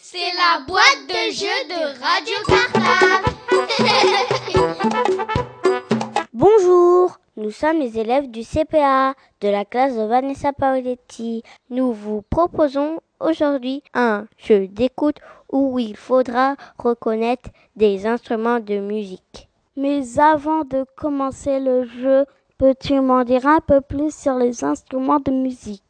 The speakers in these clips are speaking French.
C'est la boîte de jeu de Radio Cartable. Bonjour, nous sommes les élèves du CPA de la classe de Vanessa Paoletti. Nous vous proposons aujourd'hui un jeu d'écoute où il faudra reconnaître des instruments de musique. Mais avant de commencer le jeu, peux-tu m'en dire un peu plus sur les instruments de musique?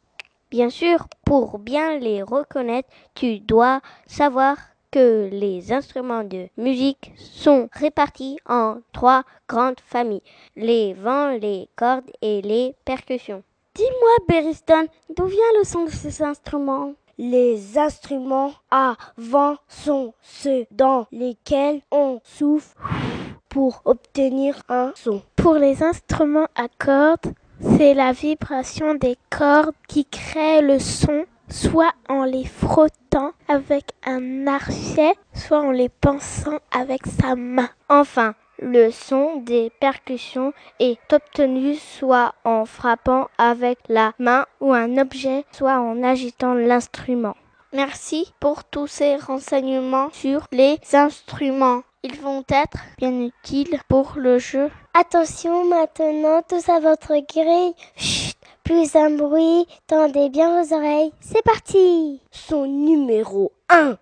Bien sûr, pour bien les reconnaître, tu dois savoir que les instruments de musique sont répartis en trois grandes familles, les vents, les cordes et les percussions. Dis-moi, Beriston, d'où vient le son de ces instruments? Les instruments à vent sont ceux dans lesquels on souffle pour obtenir un son. Pour les instruments à cordes, c'est la vibration des cordes qui crée le son, soit en les frottant avec un archet, soit en les pinçant avec sa main. Enfin, le son des percussions est obtenu soit en frappant avec la main ou un objet, soit en agitant l'instrument. Merci pour tous ces renseignements sur les instruments. Ils vont être bien utiles pour le jeu. Attention maintenant, tous à votre grille. Chut, plus un bruit, tendez bien vos oreilles. C'est parti Son numéro 1.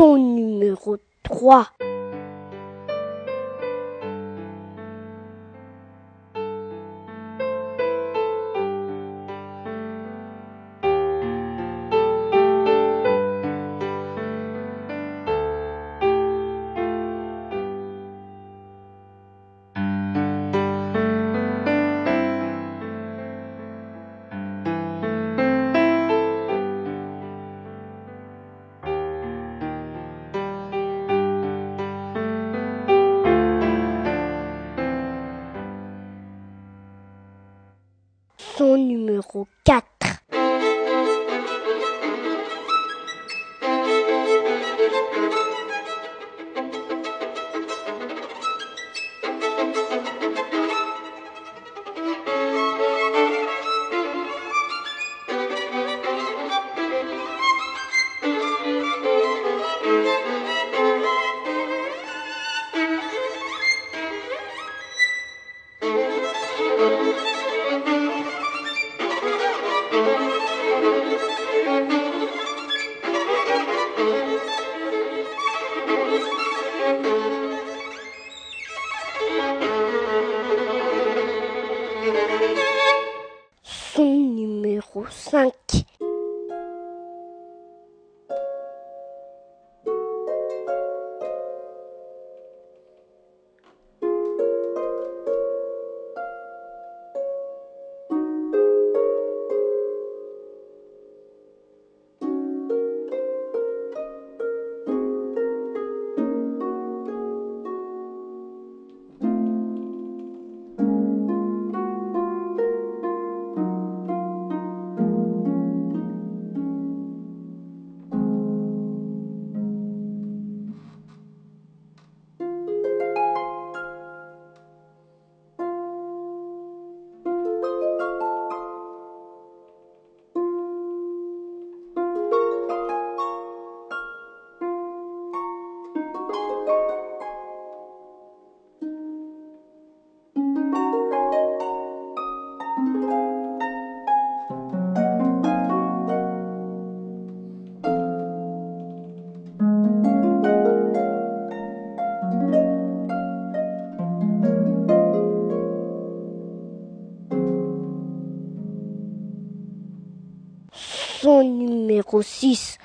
Numéro 3. 4. Son numéro 5 Son numéro 6.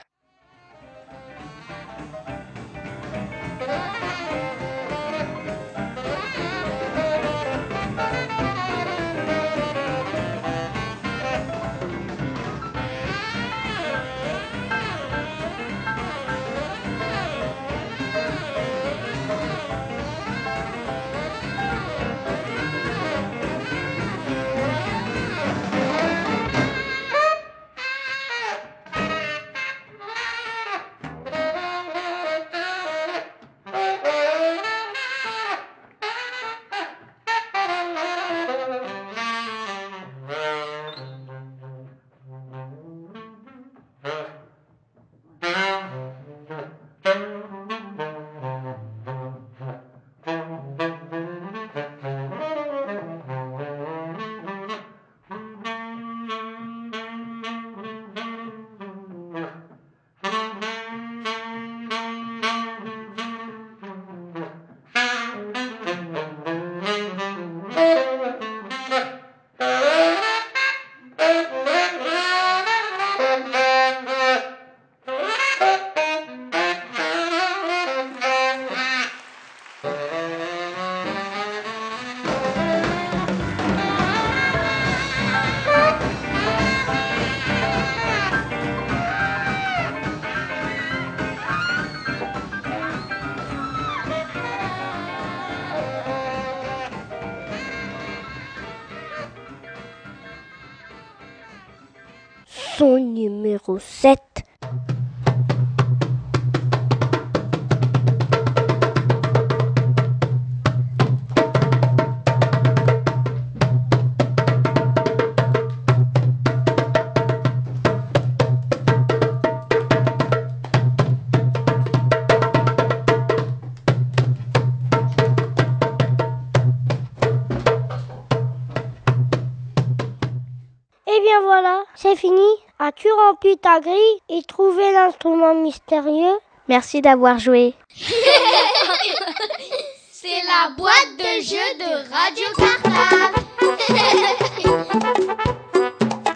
Son numéro 7. Eh bien voilà, c'est fini. As-tu rempli ta grille et trouvé l'instrument mystérieux? Merci d'avoir joué. C'est la boîte de jeu de Radio Cartable.